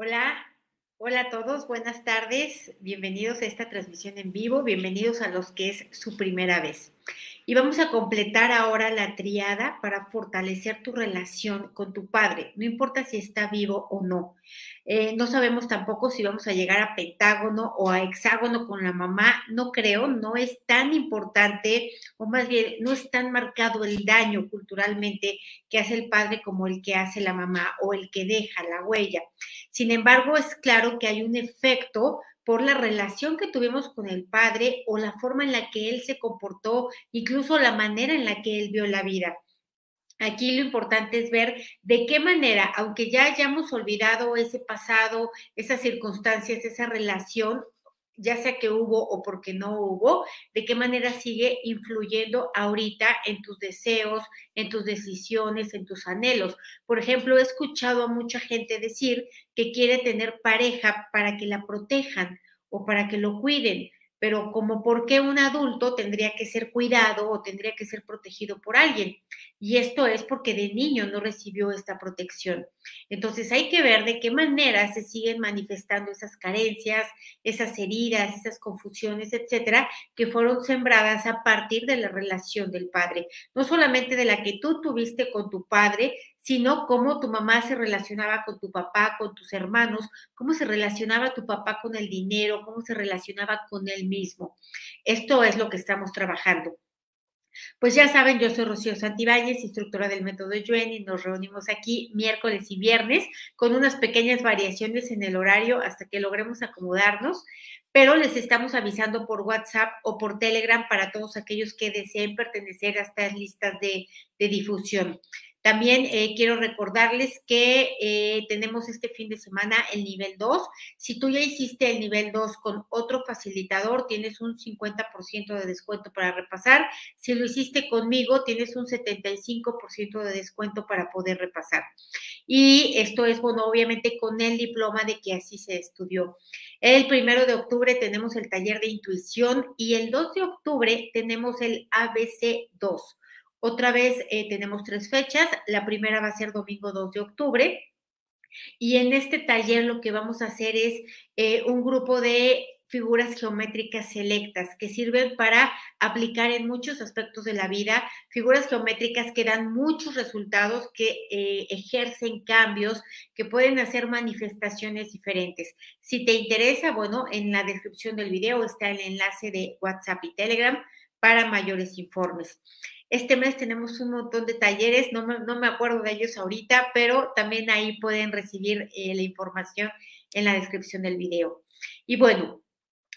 Hola, hola a todos, buenas tardes, bienvenidos a esta transmisión en vivo, bienvenidos a los que es su primera vez. Y vamos a completar ahora la triada para fortalecer tu relación con tu padre, no importa si está vivo o no. Eh, no sabemos tampoco si vamos a llegar a pentágono o a hexágono con la mamá, no creo, no es tan importante, o más bien no es tan marcado el daño culturalmente que hace el padre como el que hace la mamá o el que deja la huella. Sin embargo, es claro que hay un efecto por la relación que tuvimos con el padre o la forma en la que él se comportó, incluso la manera en la que él vio la vida. Aquí lo importante es ver de qué manera, aunque ya hayamos olvidado ese pasado, esas circunstancias, esa relación, ya sea que hubo o porque no hubo, de qué manera sigue influyendo ahorita en tus deseos, en tus decisiones, en tus anhelos. Por ejemplo, he escuchado a mucha gente decir que quiere tener pareja para que la protejan o para que lo cuiden, pero como por qué un adulto tendría que ser cuidado o tendría que ser protegido por alguien. Y esto es porque de niño no recibió esta protección. Entonces hay que ver de qué manera se siguen manifestando esas carencias, esas heridas, esas confusiones, etcétera, que fueron sembradas a partir de la relación del padre. No solamente de la que tú tuviste con tu padre, sino cómo tu mamá se relacionaba con tu papá, con tus hermanos, cómo se relacionaba tu papá con el dinero, cómo se relacionaba con él mismo. Esto es lo que estamos trabajando. Pues ya saben, yo soy Rocío Santibáñez, instructora del método Yuen, y nos reunimos aquí miércoles y viernes con unas pequeñas variaciones en el horario hasta que logremos acomodarnos, pero les estamos avisando por WhatsApp o por Telegram para todos aquellos que deseen pertenecer a estas listas de, de difusión. También eh, quiero recordarles que eh, tenemos este fin de semana el nivel 2. Si tú ya hiciste el nivel 2 con otro facilitador, tienes un 50% de descuento para repasar. Si lo hiciste conmigo, tienes un 75% de descuento para poder repasar. Y esto es, bueno, obviamente con el diploma de que así se estudió. El primero de octubre tenemos el taller de intuición y el 2 de octubre tenemos el ABC 2. Otra vez eh, tenemos tres fechas. La primera va a ser domingo 2 de octubre. Y en este taller lo que vamos a hacer es eh, un grupo de figuras geométricas selectas que sirven para aplicar en muchos aspectos de la vida, figuras geométricas que dan muchos resultados, que eh, ejercen cambios, que pueden hacer manifestaciones diferentes. Si te interesa, bueno, en la descripción del video está el enlace de WhatsApp y Telegram para mayores informes. Este mes tenemos un montón de talleres, no me, acuerdo de ellos ahorita, pero también ahí pueden recibir eh, la información en la descripción del video. Y bueno,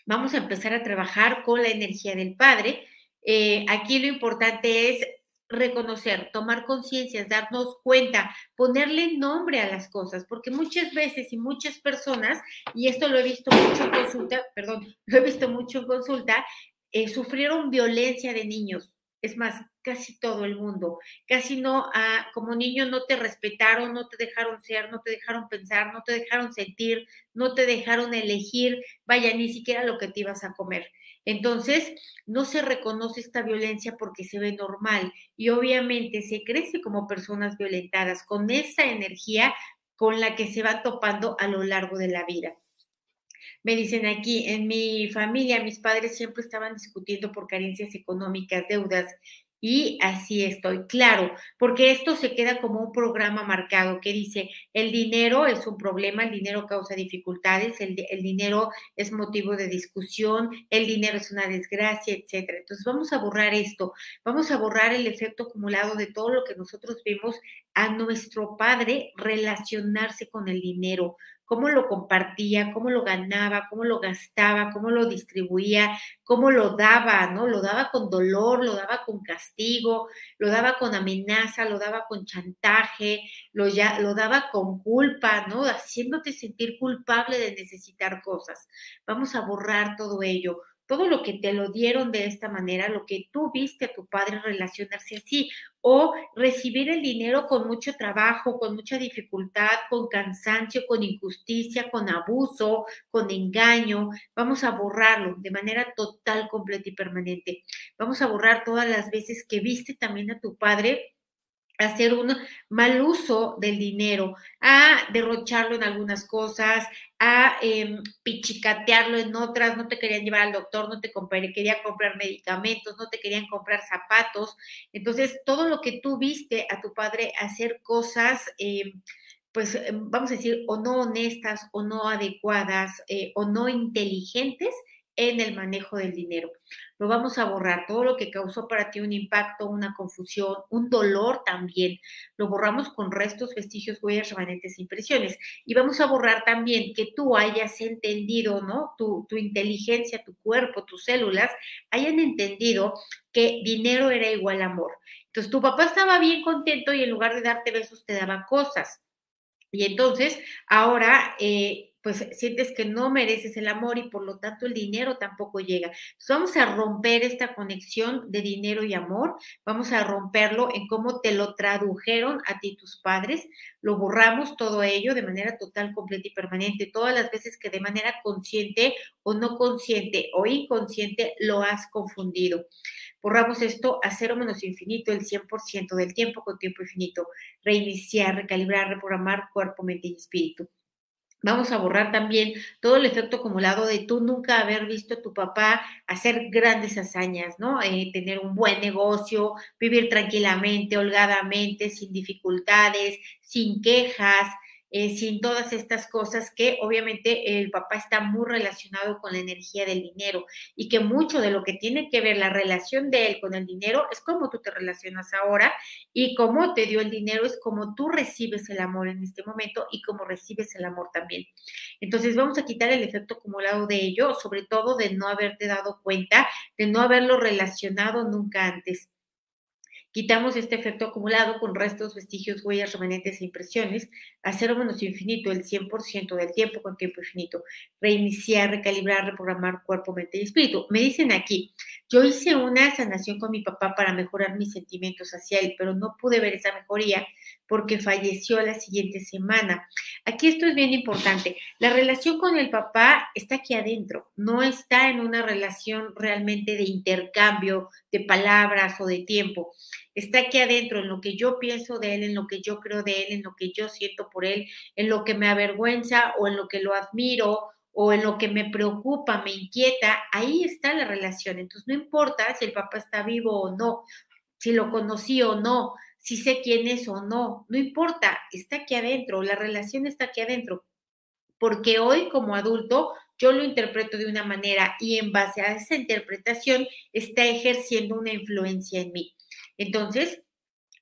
vamos a empezar a trabajar con la energía del Padre. Eh, aquí lo importante es reconocer, tomar conciencia, darnos cuenta, ponerle nombre a las cosas, porque muchas veces y muchas personas, y esto lo he visto mucho en consulta, perdón, lo he visto mucho en consulta, eh, sufrieron violencia de niños. Es más, casi todo el mundo. Casi no, ah, como niño no te respetaron, no te dejaron ser, no te dejaron pensar, no te dejaron sentir, no te dejaron elegir, vaya, ni siquiera lo que te ibas a comer. Entonces, no se reconoce esta violencia porque se ve normal y obviamente se crece como personas violentadas con esa energía con la que se va topando a lo largo de la vida. Me dicen aquí, en mi familia, mis padres siempre estaban discutiendo por carencias económicas, deudas, y así estoy, claro, porque esto se queda como un programa marcado que dice, el dinero es un problema, el dinero causa dificultades, el, dinero es motivo de discusión, el dinero es una desgracia, etcétera. Entonces vamos a borrar esto, vamos a borrar el efecto acumulado de todo lo que nosotros vimos a nuestro padre relacionarse con el dinero, cómo lo compartía, cómo lo ganaba, cómo lo gastaba, cómo lo distribuía, cómo lo daba, ¿no? Lo daba con dolor, lo daba con castigo, lo daba con amenaza, lo daba con chantaje, lo, ya, lo daba con culpa, ¿no? Haciéndote sentir culpable de necesitar cosas. Vamos a borrar todo ello todo lo que te lo dieron de esta manera, lo que tú viste a tu padre relacionarse así, o recibir el dinero con mucho trabajo, con mucha dificultad, con cansancio, con injusticia, con abuso, con engaño. Vamos a borrarlo de manera total, completa y permanente. Vamos a borrar todas las veces que viste también a tu padre hacer un mal uso del dinero, a derrocharlo en algunas cosas, a em, pichicatearlo en otras, no te querían llevar al doctor, no te querían comprar medicamentos, no te querían comprar zapatos. Entonces, todo lo que tú viste a tu padre hacer cosas, em, pues em, vamos a decir, o no honestas, o no adecuadas, eh, o no inteligentes, en el manejo del dinero. Lo vamos a borrar, todo lo que causó para ti un impacto, una confusión, un dolor también. Lo borramos con restos, vestigios, huellas, remanentes, impresiones. Y vamos a borrar también que tú hayas entendido, ¿no? Tu, tu inteligencia, tu cuerpo, tus células, hayan entendido que dinero era igual a amor. Entonces tu papá estaba bien contento y en lugar de darte besos te daba cosas. Y entonces ahora... Eh, pues sientes que no mereces el amor y por lo tanto el dinero tampoco llega. Vamos a romper esta conexión de dinero y amor, vamos a romperlo en cómo te lo tradujeron a ti tus padres, lo borramos todo ello de manera total, completa y permanente, todas las veces que de manera consciente o no consciente o inconsciente lo has confundido. Borramos esto a cero menos infinito el 100% del tiempo con tiempo infinito. Reiniciar, recalibrar, reprogramar cuerpo, mente y espíritu. Vamos a borrar también todo el efecto acumulado de tú nunca haber visto a tu papá hacer grandes hazañas, ¿no? Eh, tener un buen negocio, vivir tranquilamente, holgadamente, sin dificultades, sin quejas, eh, sin todas estas cosas que obviamente el papá está muy relacionado con la energía del dinero y que mucho de lo que tiene que ver la relación de él con el dinero es cómo tú te relacionas ahora y cómo te dio el dinero es cómo tú recibes el amor en este momento y cómo recibes el amor también. Entonces vamos a quitar el efecto acumulado de ello, sobre todo de no haberte dado cuenta, de no haberlo relacionado nunca antes. Quitamos este efecto acumulado con restos, vestigios, huellas, remanentes e impresiones a cero menos infinito el 100% del tiempo con tiempo infinito. Reiniciar, recalibrar, reprogramar cuerpo, mente y espíritu. Me dicen aquí, yo hice una sanación con mi papá para mejorar mis sentimientos hacia él, pero no pude ver esa mejoría porque falleció la siguiente semana. Aquí esto es bien importante. La relación con el papá está aquí adentro, no está en una relación realmente de intercambio de palabras o de tiempo. Está aquí adentro, en lo que yo pienso de él, en lo que yo creo de él, en lo que yo siento por él, en lo que me avergüenza o en lo que lo admiro o en lo que me preocupa, me inquieta, ahí está la relación. Entonces, no importa si el papá está vivo o no, si lo conocí o no, si sé quién es o no, no importa, está aquí adentro, la relación está aquí adentro. Porque hoy como adulto yo lo interpreto de una manera y en base a esa interpretación está ejerciendo una influencia en mí. Entonces,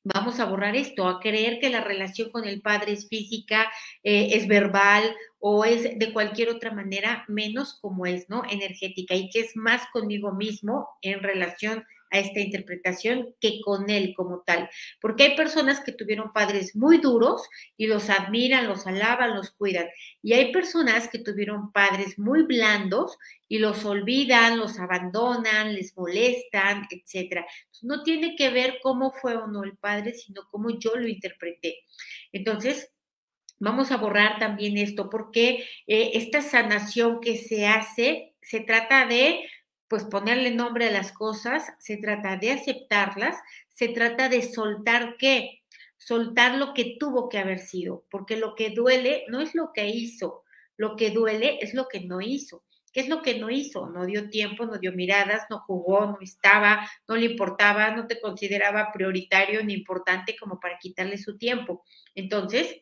vamos a borrar esto, a creer que la relación con el padre es física, eh, es verbal o es de cualquier otra manera, menos como es, ¿no? Energética y que es más conmigo mismo en relación a esta interpretación que con él como tal. Porque hay personas que tuvieron padres muy duros y los admiran, los alaban, los cuidan. Y hay personas que tuvieron padres muy blandos y los olvidan, los abandonan, les molestan, etc. no tiene que ver cómo fue o no el padre, sino cómo yo lo interpreté. Entonces, vamos a borrar también esto, porque eh, esta sanación que se hace se trata de pues ponerle nombre a las cosas, se trata de aceptarlas, se trata de soltar qué, soltar lo que tuvo que haber sido, porque lo que duele no es lo que hizo, lo que duele es lo que no hizo. ¿Qué es lo que no hizo? No dio tiempo, no dio miradas, no jugó, no estaba, no le importaba, no te consideraba prioritario ni importante como para quitarle su tiempo. Entonces,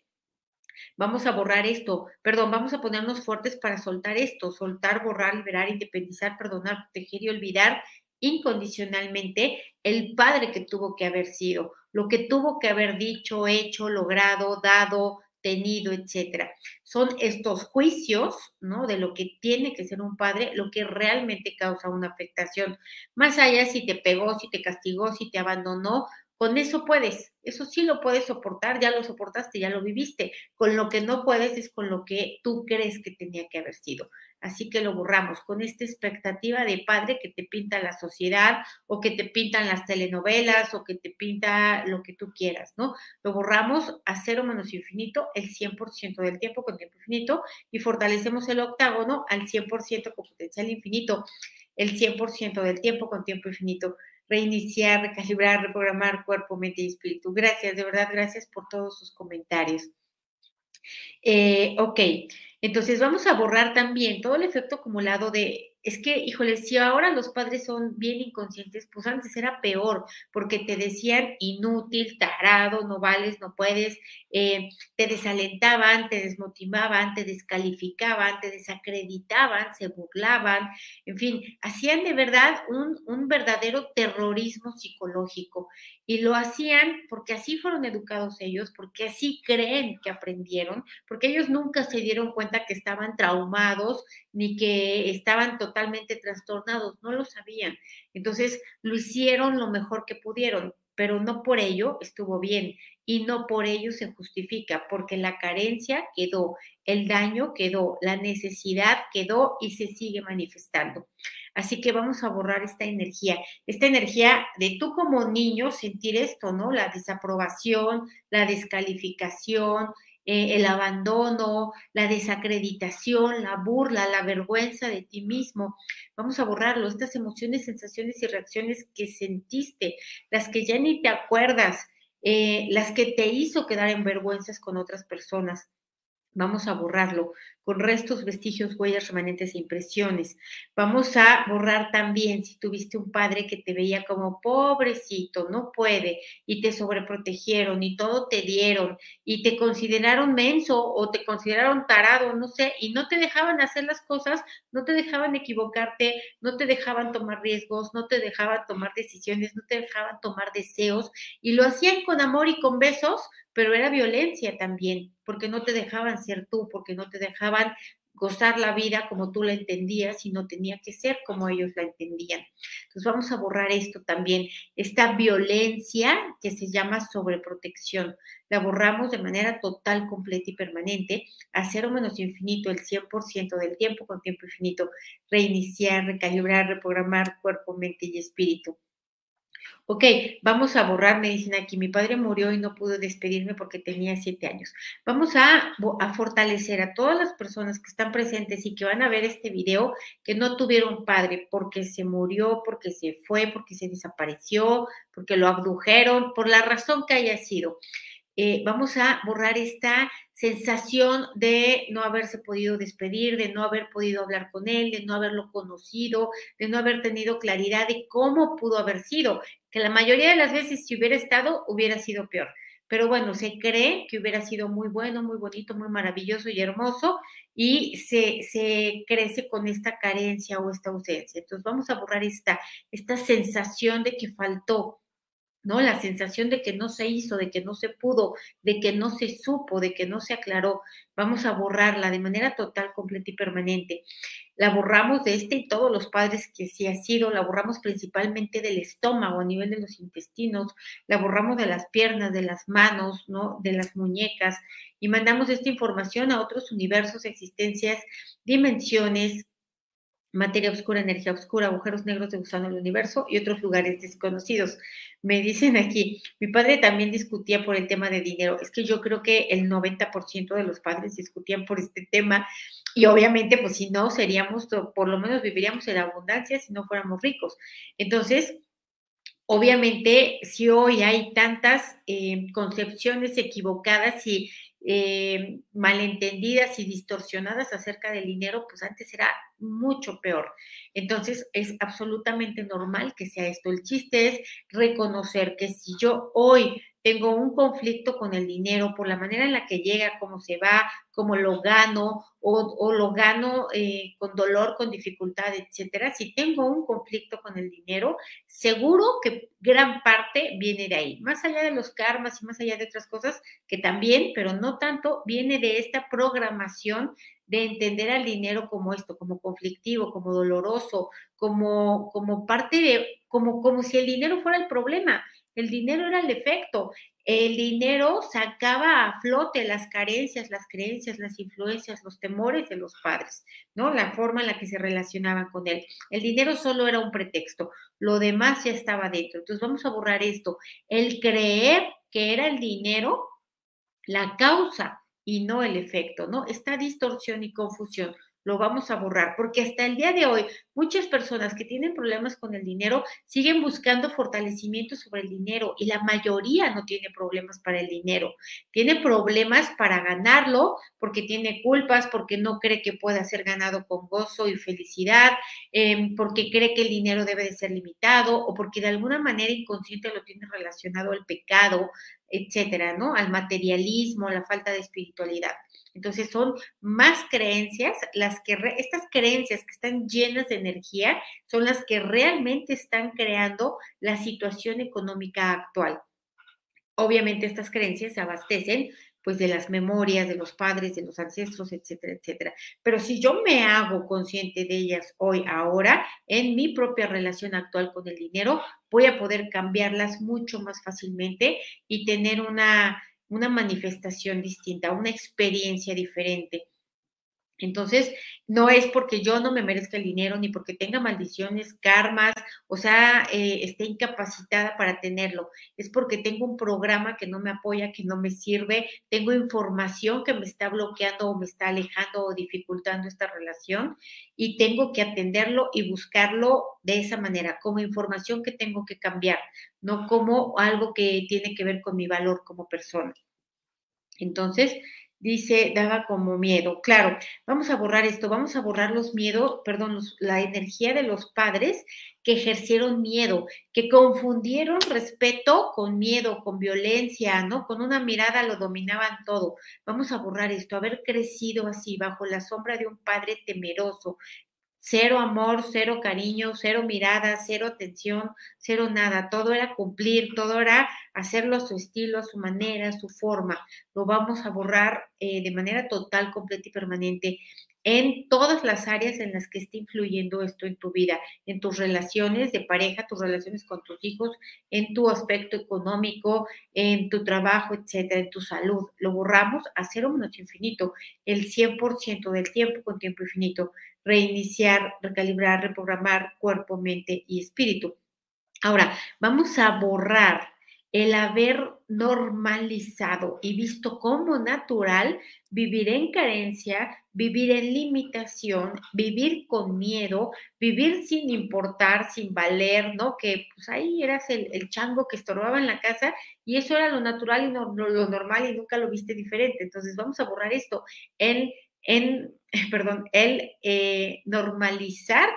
Vamos a borrar esto, perdón, vamos a ponernos fuertes para soltar esto, soltar, borrar, liberar, independizar, perdonar, proteger y olvidar incondicionalmente el padre que tuvo que haber sido, lo que tuvo que haber dicho, hecho, logrado, dado, tenido, etcétera. Son estos juicios, ¿no? De lo que tiene que ser un padre, lo que realmente causa una afectación. Más allá si te pegó, si te castigó, si te abandonó, con eso puedes, eso sí lo puedes soportar, ya lo soportaste, ya lo viviste. Con lo que no puedes es con lo que tú crees que tenía que haber sido. Así que lo borramos con esta expectativa de padre que te pinta la sociedad o que te pintan las telenovelas o que te pinta lo que tú quieras, ¿no? Lo borramos a cero menos infinito el 100% del tiempo con tiempo infinito y fortalecemos el octágono al 100% con potencial infinito, el 100% del tiempo con tiempo infinito reiniciar, recalibrar, reprogramar cuerpo, mente y espíritu. Gracias, de verdad, gracias por todos sus comentarios. Eh, ok, entonces vamos a borrar también todo el efecto acumulado de es que, híjole, si ahora los padres son bien inconscientes, pues antes era peor, porque te decían inútil, tarado, no vales, no puedes, eh, te desalentaban, te desmotivaban, te descalificaban, te desacreditaban, se burlaban, en fin, hacían de verdad un, un verdadero terrorismo psicológico. Y lo hacían porque así fueron educados ellos, porque así creen que aprendieron, porque ellos nunca se dieron cuenta que estaban traumados ni que estaban totalmente trastornados, no lo sabían. Entonces lo hicieron lo mejor que pudieron, pero no por ello estuvo bien y no por ello se justifica, porque la carencia quedó, el daño quedó, la necesidad quedó y se sigue manifestando. Así que vamos a borrar esta energía, esta energía de tú como niño sentir esto, ¿no? La desaprobación, la descalificación, eh, el abandono, la desacreditación, la burla, la vergüenza de ti mismo. Vamos a borrarlo, estas emociones, sensaciones y reacciones que sentiste, las que ya ni te acuerdas, eh, las que te hizo quedar en vergüenzas con otras personas. Vamos a borrarlo con restos, vestigios, huellas, remanentes e impresiones. Vamos a borrar también si tuviste un padre que te veía como pobrecito, no puede, y te sobreprotegieron y todo te dieron y te consideraron menso o te consideraron tarado, no sé, y no te dejaban hacer las cosas, no te dejaban equivocarte, no te dejaban tomar riesgos, no te dejaban tomar decisiones, no te dejaban tomar deseos y lo hacían con amor y con besos, pero era violencia también, porque no te dejaban ser tú, porque no te dejaban gozar la vida como tú la entendías y no tenía que ser como ellos la entendían. Entonces vamos a borrar esto también, esta violencia que se llama sobreprotección. La borramos de manera total, completa y permanente, a cero menos infinito, el 100% del tiempo con tiempo infinito, reiniciar, recalibrar, reprogramar cuerpo, mente y espíritu. Ok, vamos a borrar, me dicen aquí, mi padre murió y no pudo despedirme porque tenía siete años. Vamos a, a, fortalecer a todas las personas que están presentes y que van a ver este video, que no tuvieron padre porque se murió, porque se fue, porque se desapareció, porque lo abdujeron, por la razón que haya sido. Eh, vamos a borrar esta sensación de no haberse podido despedir, de no haber podido hablar con él, de no haberlo conocido, de no haber tenido claridad de cómo pudo haber sido, que la mayoría de las veces si hubiera estado hubiera sido peor. Pero bueno, se cree que hubiera sido muy bueno, muy bonito, muy maravilloso y hermoso y se, crece con esta carencia o esta ausencia. Entonces vamos a borrar esta, esta sensación de que faltó, ¿no? La sensación de que no se hizo, de que no se pudo, de que no se supo, de que no se aclaró. Vamos a borrarla de manera total, completa y permanente. La borramos de este y todos los padres que sí ha sido, la borramos principalmente del estómago, a nivel de los intestinos, la borramos de las piernas, de las manos, ¿no? De las muñecas y mandamos esta información a otros universos, existencias, dimensiones, materia oscura, energía oscura, agujeros negros de gusano del universo y otros lugares desconocidos. Me dicen aquí, mi padre también discutía por el tema de dinero. Es que yo creo que el 90% de los padres discutían por este tema y obviamente, pues si no, seríamos, por lo menos viviríamos en abundancia si no fuéramos ricos. Entonces, obviamente, si hoy hay tantas eh, concepciones equivocadas y eh, malentendidas y distorsionadas acerca del dinero, pues antes era mucho peor. Entonces es absolutamente normal que sea esto. El chiste es reconocer que si yo hoy tengo un conflicto con el dinero por la manera en la que llega, cómo se va, cómo lo gano o, lo gano eh, con dolor, con dificultad, etcétera. Si tengo un conflicto con el dinero, seguro que gran parte viene de ahí, más allá de los karmas y más allá de otras cosas que también, pero no tanto, viene de esta programación de entender al dinero como esto, como conflictivo, como doloroso, como, como parte de, como, como si el dinero fuera el problema. El dinero era el defecto. El dinero sacaba a flote las carencias, las creencias, las influencias, los temores de los padres, ¿no? La forma en la que se relacionaban con él. El dinero solo era un pretexto, lo demás ya estaba dentro. Entonces vamos a borrar esto. El creer que era el dinero la causa y no el efecto, ¿no? Esta distorsión y confusión lo vamos a borrar, porque hasta el día de hoy muchas personas que tienen problemas con el dinero siguen buscando fortalecimiento sobre el dinero y la mayoría no tiene problemas para el dinero, tiene problemas para ganarlo porque tiene culpas, porque no cree que pueda ser ganado con gozo y felicidad, em, porque cree que el dinero debe de ser limitado o porque de alguna manera inconsciente lo tiene relacionado al pecado, etcétera, ¿no? Al materialismo, a la falta de espiritualidad. Entonces son más creencias, las que estas creencias que están llenas de energía son las que realmente están creando la situación económica actual. Obviamente estas creencias se abastecen pues de las memorias de los padres, de los ancestros, etcétera, etcétera. Pero si yo me hago consciente de ellas hoy, ahora, en mi propia relación actual con el dinero, voy a poder cambiarlas mucho más fácilmente y tener una una manifestación distinta, una experiencia diferente. Entonces, no es porque yo no me merezca el dinero, ni porque tenga maldiciones, karmas, o sea, eh, esté incapacitada para tenerlo. Es porque tengo un programa que no me apoya, que no me sirve, tengo información que me está bloqueando o me está alejando o dificultando esta relación y tengo que atenderlo y buscarlo de esa manera, como información que tengo que cambiar, no como algo que tiene que ver con mi valor como persona. Entonces, dice, daba como miedo. Claro, vamos a borrar esto, vamos a borrar los miedos, perdón, la energía de los padres que ejercieron miedo, que confundieron respeto con miedo, con violencia, ¿no? Con una mirada lo dominaban todo. Vamos a borrar esto, haber crecido así, bajo la sombra de un padre temeroso, cero amor, cero cariño, cero mirada, cero atención, cero nada. Todo era cumplir, todo era hacerlo a su estilo, a su manera, a su forma. Lo vamos a borrar eh, de manera total, completa y permanente en todas las áreas en las que esté influyendo esto en tu vida, en tus relaciones de pareja, tus relaciones con tus hijos, en tu aspecto económico, en tu trabajo, etcétera, en tu salud. Lo borramos a cero menos infinito, el 100% del tiempo con tiempo infinito reiniciar, recalibrar, reprogramar cuerpo, mente y espíritu. Ahora, vamos a borrar el haber normalizado y visto como natural vivir en carencia, vivir en limitación, vivir con miedo, vivir sin importar, sin valer, ¿no? Que pues ahí eras el, chango que estorbaba en la casa y eso era lo natural y no, lo normal y nunca lo viste diferente. Entonces vamos a borrar esto. El en, perdón, el eh, normalizar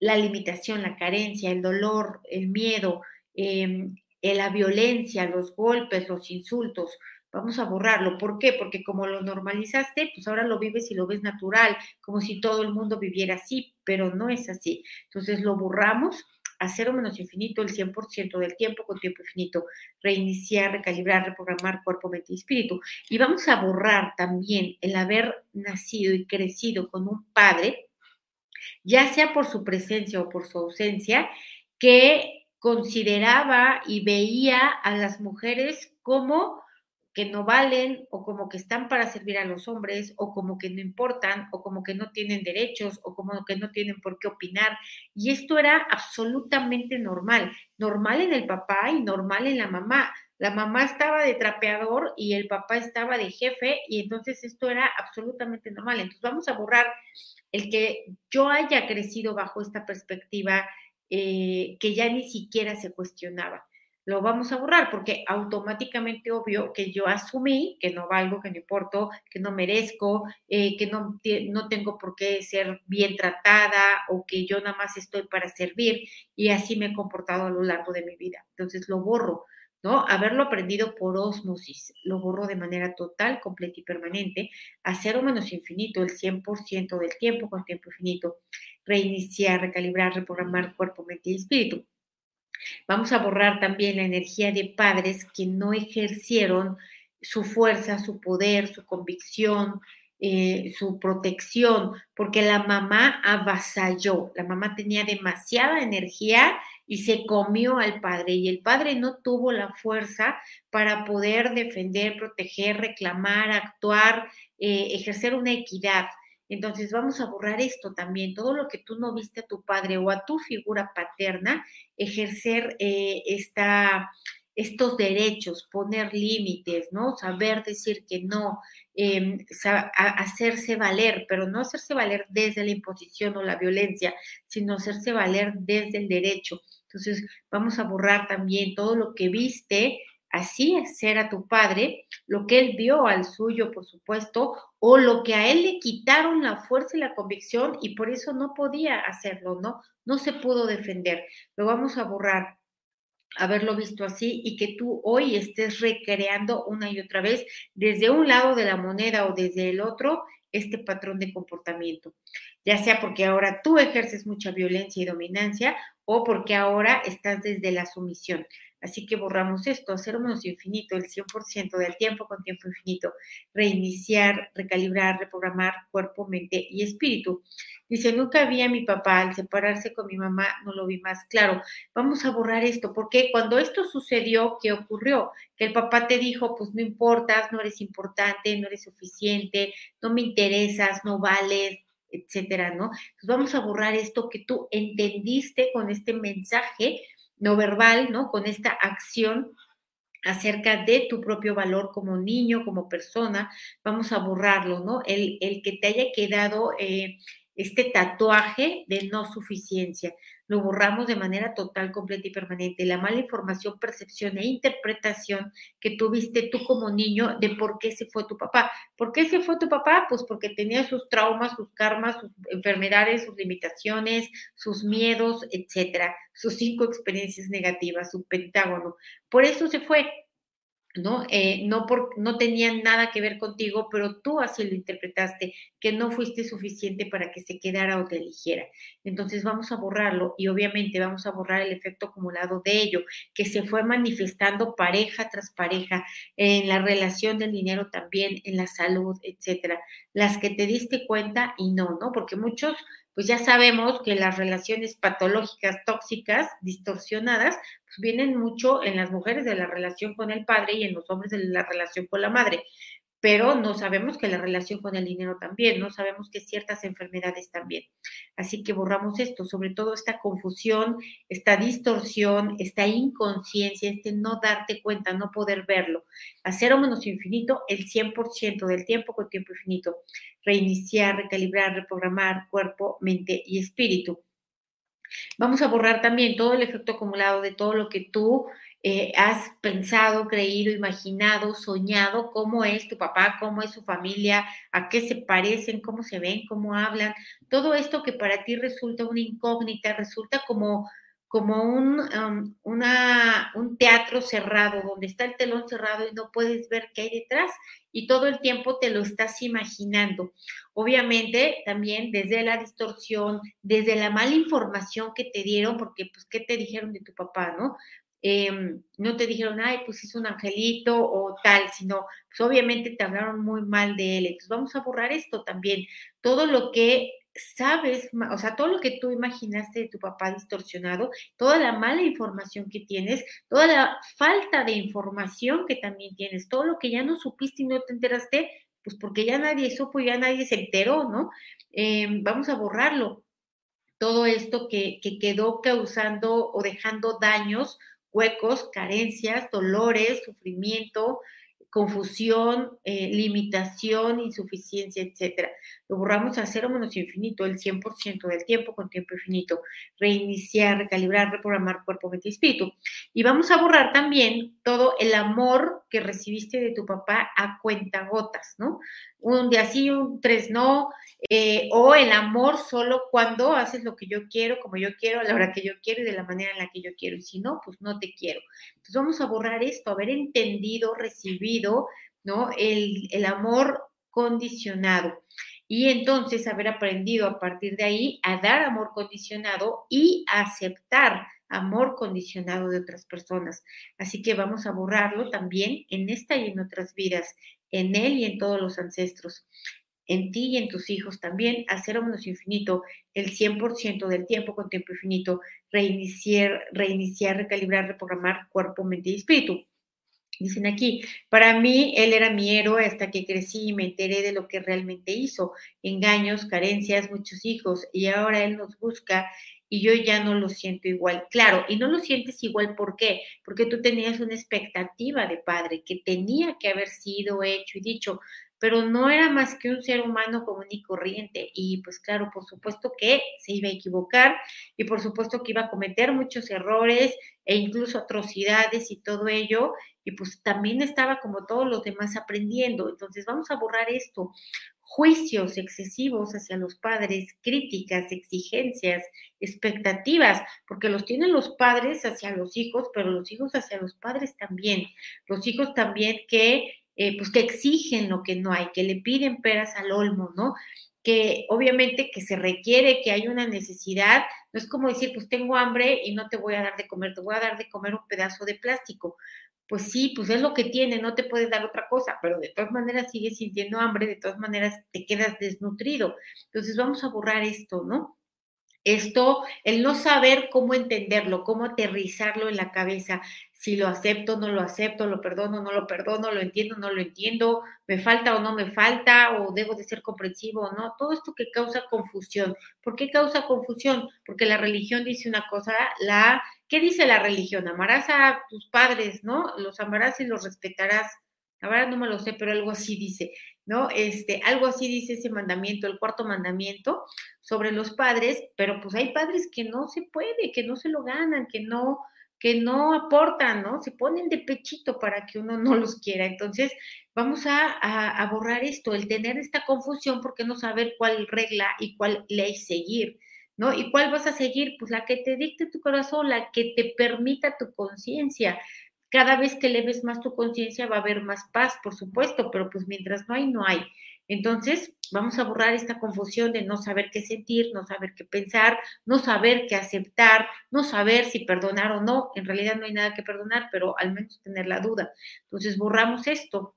la limitación, la carencia, el dolor, el miedo, em, eh, la violencia, los golpes, los insultos. Vamos a borrarlo. ¿Por qué? Porque como lo normalizaste, pues ahora lo vives y lo ves natural, como si todo el mundo viviera así, pero no es así. Entonces lo borramos a cero menos infinito el 100% del tiempo con tiempo infinito, reiniciar, recalibrar, reprogramar cuerpo, mente y espíritu. Y vamos a borrar también el haber nacido y crecido con un padre, ya sea por su presencia o por su ausencia, que consideraba y veía a las mujeres como que no valen o como que están para servir a los hombres o como que no importan o como que no tienen derechos o como que no tienen por qué opinar. Y esto era absolutamente normal, normal en el papá y normal en la mamá. La mamá estaba de trapeador y el papá estaba de jefe y entonces esto era absolutamente normal. Entonces vamos a borrar el que yo haya crecido bajo esta perspectiva eh, que ya ni siquiera se cuestionaba lo vamos a borrar porque automáticamente obvio que yo asumí que no valgo, que no importo, que no merezco, eh, que no, no tengo por qué ser bien tratada o que yo nada más estoy para servir y así me he comportado a lo largo de mi vida. Entonces lo borro, ¿no? Haberlo aprendido por osmosis, lo borro de manera total, completa y permanente, a cero menos infinito, el 100% del tiempo con tiempo infinito, reiniciar, recalibrar, reprogramar cuerpo, mente y espíritu. Vamos a borrar también la energía de padres que no ejercieron su fuerza, su poder, su convicción, eh, su protección, porque la mamá avasalló, la mamá tenía demasiada energía y se comió al padre y el padre no tuvo la fuerza para poder defender, proteger, reclamar, actuar, eh, ejercer una equidad. Entonces vamos a borrar esto también, todo lo que tú no viste a tu padre o a tu figura paterna, ejercer eh, esta, estos derechos, poner límites, ¿no? Saber decir que no, em, hacerse valer, pero no hacerse valer desde la imposición o la violencia, sino hacerse valer desde el derecho. Entonces, vamos a borrar también todo lo que viste así ser a tu padre, lo que él vio al suyo, por supuesto, o lo que a él le quitaron la fuerza y la convicción y por eso no podía hacerlo, ¿no? No se pudo defender. Lo vamos a borrar, haberlo visto así y que tú hoy estés recreando una y otra vez desde un lado de la moneda o desde el otro este patrón de comportamiento, ya sea porque ahora tú ejerces mucha violencia y dominancia o porque ahora estás desde la sumisión. Así que borramos esto, hacer menos infinito, el 100% del tiempo con tiempo infinito, reiniciar, recalibrar, reprogramar cuerpo, mente y espíritu. Dice, nunca vi a mi papá al separarse con mi mamá, no lo vi más claro. Vamos a borrar esto, porque cuando esto sucedió, ¿qué ocurrió? Que el papá te dijo, pues no importas, no eres importante, no eres suficiente, no me interesas, no vales, etcétera, ¿no? Entonces vamos a borrar esto que tú entendiste con este mensaje no verbal, ¿no? Con esta acción acerca de tu propio valor como niño, como persona, vamos a borrarlo, ¿no? El, el que te haya quedado eh, este tatuaje de no suficiencia. Lo borramos de manera total, completa y permanente. La mala información, percepción e interpretación que tuviste tú como niño de por qué se fue tu papá. ¿Por qué se fue tu papá? Pues porque tenía sus traumas, sus karmas, sus enfermedades, sus limitaciones, sus miedos, etcétera, sus cinco experiencias negativas, su pentágono. Por eso se fue. ¿No? Eh, no, por, no tenían nada que ver contigo, pero tú así lo interpretaste, que no fuiste suficiente para que se quedara o te eligiera. Entonces vamos a borrarlo y obviamente vamos a borrar el efecto acumulado de ello, que se fue manifestando pareja tras pareja, en la relación del dinero también, en la salud, etcétera. Las que te diste cuenta y no, ¿no? Porque muchos pues ya sabemos que las relaciones patológicas, tóxicas, distorsionadas, pues vienen mucho en las mujeres de la relación con el padre y en los hombres de la relación con la madre pero no sabemos que la relación con el dinero también, no sabemos que ciertas enfermedades también. Así que borramos esto, sobre todo esta confusión, esta distorsión, esta inconsciencia, este no darte cuenta, no poder verlo. Hacer o menos infinito el 100% del tiempo con tiempo infinito. Reiniciar, recalibrar, reprogramar cuerpo, mente y espíritu. Vamos a borrar también todo el efecto acumulado de todo lo que tú eh, has pensado, creído, imaginado, soñado cómo es tu papá, cómo es su familia, a qué se parecen, cómo se ven, cómo hablan, todo esto que para ti resulta una incógnita, resulta como, como un, un teatro cerrado, donde está el telón cerrado y no puedes ver qué hay detrás y todo el tiempo te lo estás imaginando. Obviamente también desde la distorsión, desde la mala información que te dieron, porque pues, ¿qué te dijeron de tu papá, no? Em, no te dijeron, ay, pues es un angelito o tal, sino, pues obviamente te hablaron muy mal de él. Entonces vamos a borrar esto también. Todo lo que sabes, o sea, todo lo que tú imaginaste de tu papá distorsionado, toda la mala información que tienes, toda la falta de información que también tienes, todo lo que ya no supiste y no te enteraste, pues porque ya nadie supo, ya nadie se enteró, ¿no? Em, vamos a borrarlo. Todo esto que, que quedó causando o dejando daños huecos, carencias, dolores, sufrimiento, confusión, eh, limitación, insuficiencia, etcétera. Lo borramos a cero menos infinito, el 100% del tiempo con tiempo infinito. Reiniciar, recalibrar, reprogramar cuerpo, mente y espíritu. Y vamos a borrar también todo el amor que recibiste de tu papá a cuenta gotas, ¿no? Un día sí, un tres no, eh, o el amor solo cuando haces lo que yo quiero, como yo quiero, a la hora que yo quiero y de la manera en la que yo quiero. Y si no, pues no te quiero. Entonces vamos a borrar esto, haber entendido, recibido, ¿no? El, el amor condicionado. Y entonces haber aprendido a partir de ahí a dar amor condicionado y a aceptar amor condicionado de otras personas. Así que vamos a borrarlo también en esta y en otras vidas, en él y en todos los ancestros en ti y en tus hijos también, hacer menos infinito el 100% del tiempo con tiempo infinito, reiniciar, reiniciar, recalibrar, reprogramar cuerpo, mente y espíritu. Dicen aquí, para mí él era mi héroe hasta que crecí y me enteré de lo que realmente hizo, engaños, carencias, muchos hijos, y ahora él nos busca y yo ya no lo siento igual. Claro, y no lo sientes igual, ¿por qué? Porque tú tenías una expectativa de padre que tenía que haber sido hecho y dicho, pero no era más que un ser humano común y corriente. Y pues claro, por supuesto que se iba a equivocar y por supuesto que iba a cometer muchos errores e incluso atrocidades y todo ello. Y pues también estaba como todos los demás aprendiendo. Entonces vamos a borrar esto. Juicios excesivos hacia los padres, críticas, exigencias, expectativas, porque los tienen los padres hacia los hijos, pero los hijos hacia los padres también. Los hijos también que eh, pues que exigen lo que no hay, que le piden peras al olmo, ¿no? Que obviamente que se requiere, que hay una necesidad, no es como decir, pues tengo hambre y no te voy a dar de comer, te voy a dar de comer un pedazo de plástico. Pues sí, pues es lo que tiene, no te puede dar otra cosa, pero de todas maneras sigues sintiendo hambre, de todas maneras te quedas desnutrido. Entonces vamos a borrar esto, ¿no? Esto, el no saber cómo entenderlo, cómo aterrizarlo en la cabeza, si lo acepto, no lo acepto, lo perdono, no lo perdono, lo entiendo, no lo entiendo, me falta o no me falta, o debo de ser comprensivo o no, todo esto que causa confusión. ¿Por qué causa confusión? Porque la religión dice una cosa, la, ¿qué dice la religión? Amarás a tus padres, ¿no? Los amarás y los respetarás. La verdad no me lo sé, pero algo así dice, ¿no? Este, algo así dice ese mandamiento, el cuarto mandamiento sobre los padres, pero pues hay padres que no se puede, que no se lo ganan, que no, que no aportan, ¿no? Se ponen de pechito para que uno no los quiera. Entonces, vamos a, borrar esto, el tener esta confusión porque no saber cuál regla y cuál ley seguir, ¿no? ¿Y cuál vas a seguir? Pues la que te dicte tu corazón, la que te permita tu conciencia. Cada vez que leves más tu conciencia va a haber más paz, por supuesto, pero pues mientras no hay, no hay. Entonces, vamos a borrar esta confusión de no saber qué sentir, no saber qué pensar, no saber qué aceptar, no saber si perdonar o no. En realidad no hay nada que perdonar, pero al menos tener la duda. Entonces, borramos esto,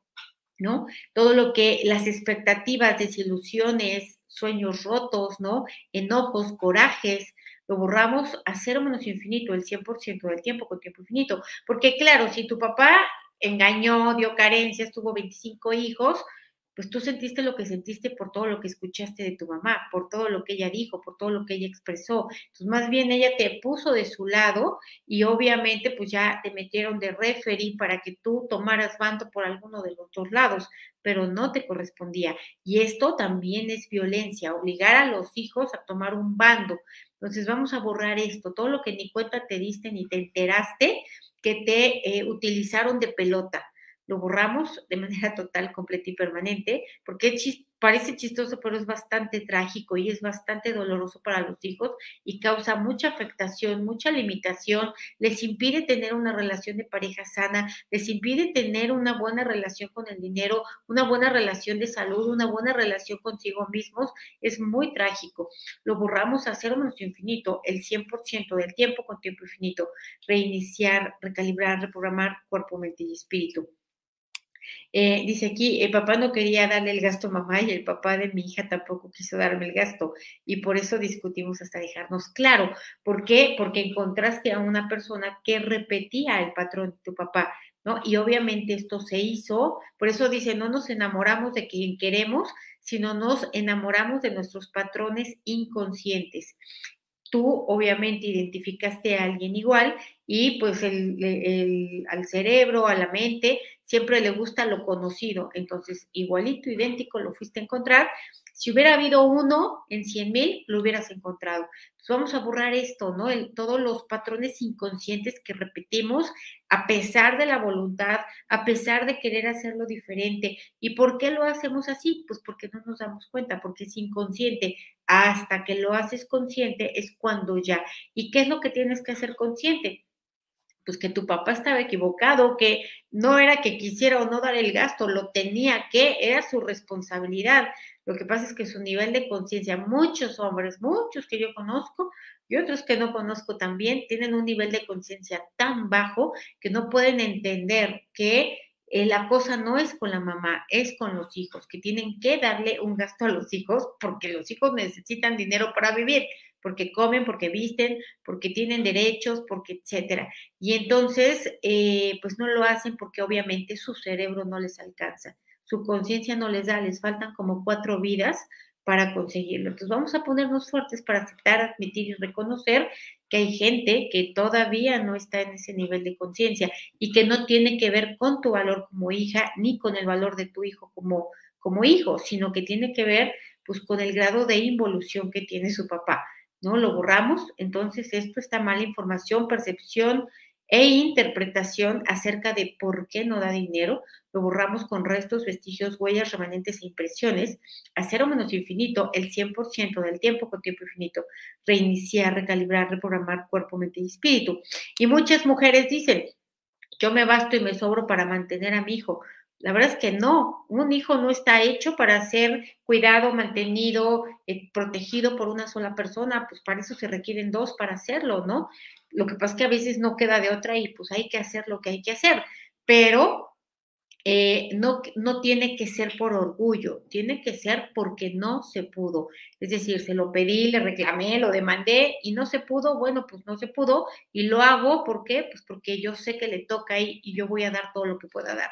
¿no? Todo lo que las expectativas, desilusiones, sueños rotos, ¿no? Enojos, corajes, lo borramos a cero menos infinito, el 100% del tiempo con tiempo infinito. Porque claro, si tu papá engañó, dio carencias, tuvo 25 hijos, pues tú sentiste lo que sentiste por todo lo que escuchaste de tu mamá, por todo lo que ella dijo, por todo lo que ella expresó. Entonces, más bien ella te puso de su lado y obviamente pues ya te metieron de referee para que tú tomaras bando por alguno de los dos lados, pero no te correspondía. Y esto también es violencia, obligar a los hijos a tomar un bando. Entonces, vamos a borrar esto, todo lo que ni cuenta te diste ni te enteraste que te eh, utilizaron de pelota. Lo borramos de manera total, completa y permanente, porque parece chistoso, pero es bastante trágico y es bastante doloroso para los hijos y causa mucha afectación, mucha limitación, les impide tener una relación de pareja sana, les impide tener una buena relación con el dinero, una buena relación de salud, una buena relación consigo mismos, es muy trágico. Lo borramos a cero menos infinito, el 100% del tiempo con tiempo infinito, reiniciar, recalibrar, reprogramar cuerpo, mente y espíritu. Eh, dice aquí, el papá no quería darle el gasto a mamá y el papá de mi hija tampoco quiso darme el gasto y por eso discutimos hasta dejarnos claro. ¿Por qué? Porque encontraste a una persona que repetía el patrón de tu papá, ¿no? Y obviamente esto se hizo, por eso dice, no nos enamoramos de quien queremos, sino nos enamoramos de nuestros patrones inconscientes tú obviamente identificaste a alguien igual y pues el, al cerebro, a la mente, siempre le gusta lo conocido. Entonces, igualito, idéntico, lo fuiste a encontrar. Si hubiera habido uno en 100 mil, lo hubieras encontrado. Entonces, vamos a borrar esto, ¿no? todos los patrones inconscientes que repetimos a pesar de la voluntad, a pesar de querer hacerlo diferente. ¿Y por qué lo hacemos así? Pues porque no nos damos cuenta, porque es inconsciente. Hasta que lo haces consciente es cuando ya. ¿Y qué es lo que tienes que hacer consciente? pues que tu papá estaba equivocado, que no era que quisiera o no dar el gasto, lo tenía que, era su responsabilidad. Lo que pasa es que su nivel de conciencia, muchos hombres, muchos que yo conozco y otros que no conozco también, tienen un nivel de conciencia tan bajo que no pueden entender que eh, la cosa no es con la mamá, es con los hijos, que tienen que darle un gasto a los hijos porque los hijos necesitan dinero para vivir, porque comen, porque visten, porque tienen derechos, porque etcétera. Y entonces, eh, pues no lo hacen porque obviamente su cerebro no les alcanza, su conciencia no les da, les faltan como cuatro vidas para conseguirlo. Entonces vamos a ponernos fuertes para aceptar, admitir y reconocer que hay gente que todavía no está en ese nivel de conciencia y que no tiene que ver con tu valor como hija ni con el valor de tu hijo como, como hijo, sino que tiene que ver pues con el grado de involución que tiene su papá. ¿No? Lo borramos, entonces esto está mala información, percepción, e interpretación acerca de por qué no da dinero, lo borramos con restos, vestigios, huellas, remanentes e impresiones, a cero menos infinito, el 100% del tiempo con tiempo infinito, reiniciar, recalibrar, reprogramar cuerpo, mente y espíritu. Y muchas mujeres dicen, yo me basto y me sobro para mantener a mi hijo. La verdad es que no, un hijo no está hecho para ser cuidado, mantenido, eh, protegido por una sola persona, pues para eso se requieren dos para hacerlo, ¿no? Lo que pasa es que a veces no queda de otra y pues hay que hacer lo que hay que hacer, pero eh, no, no tiene que ser por orgullo, tiene que ser porque no se pudo. Es decir, se lo pedí, le reclamé, lo demandé y no se pudo, bueno, pues no se pudo y lo hago, ¿por qué? Pues porque yo sé que le toca y, y yo voy a dar todo lo que pueda dar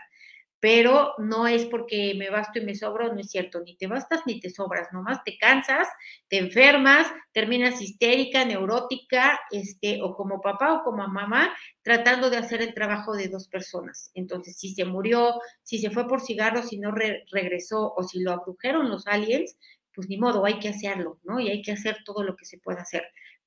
pero no es porque me basto y me sobro, no es cierto, ni te bastas ni te sobras, nomás te cansas, te enfermas, terminas histérica, neurótica, este, o como papá o como mamá, tratando de hacer el trabajo de dos personas. Entonces, si se murió, si se fue por cigarros, si no regresó o si lo abdujeron los aliens, pues ni modo, hay que hacerlo, ¿no? Y hay que hacer todo lo que se pueda hacer.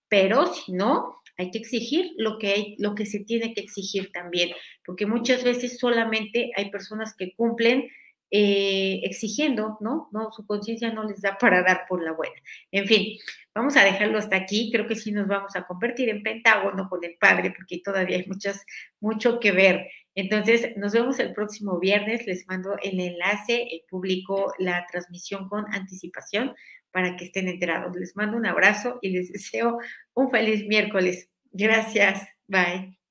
Pero si no, hay que exigir lo que, hay, lo que se tiene que exigir también, porque muchas veces solamente hay personas que cumplen eh, exigiendo, ¿no? No, su conciencia no les da para dar por la buena. En fin, vamos a dejarlo hasta aquí. Creo que sí nos vamos a convertir en pentágono con el padre, porque todavía hay muchas, mucho que ver. Entonces, nos vemos el próximo viernes. Les mando el enlace, el publico la transmisión con anticipación para que estén enterados. Les mando un abrazo y les deseo un feliz miércoles. Gracias. Bye.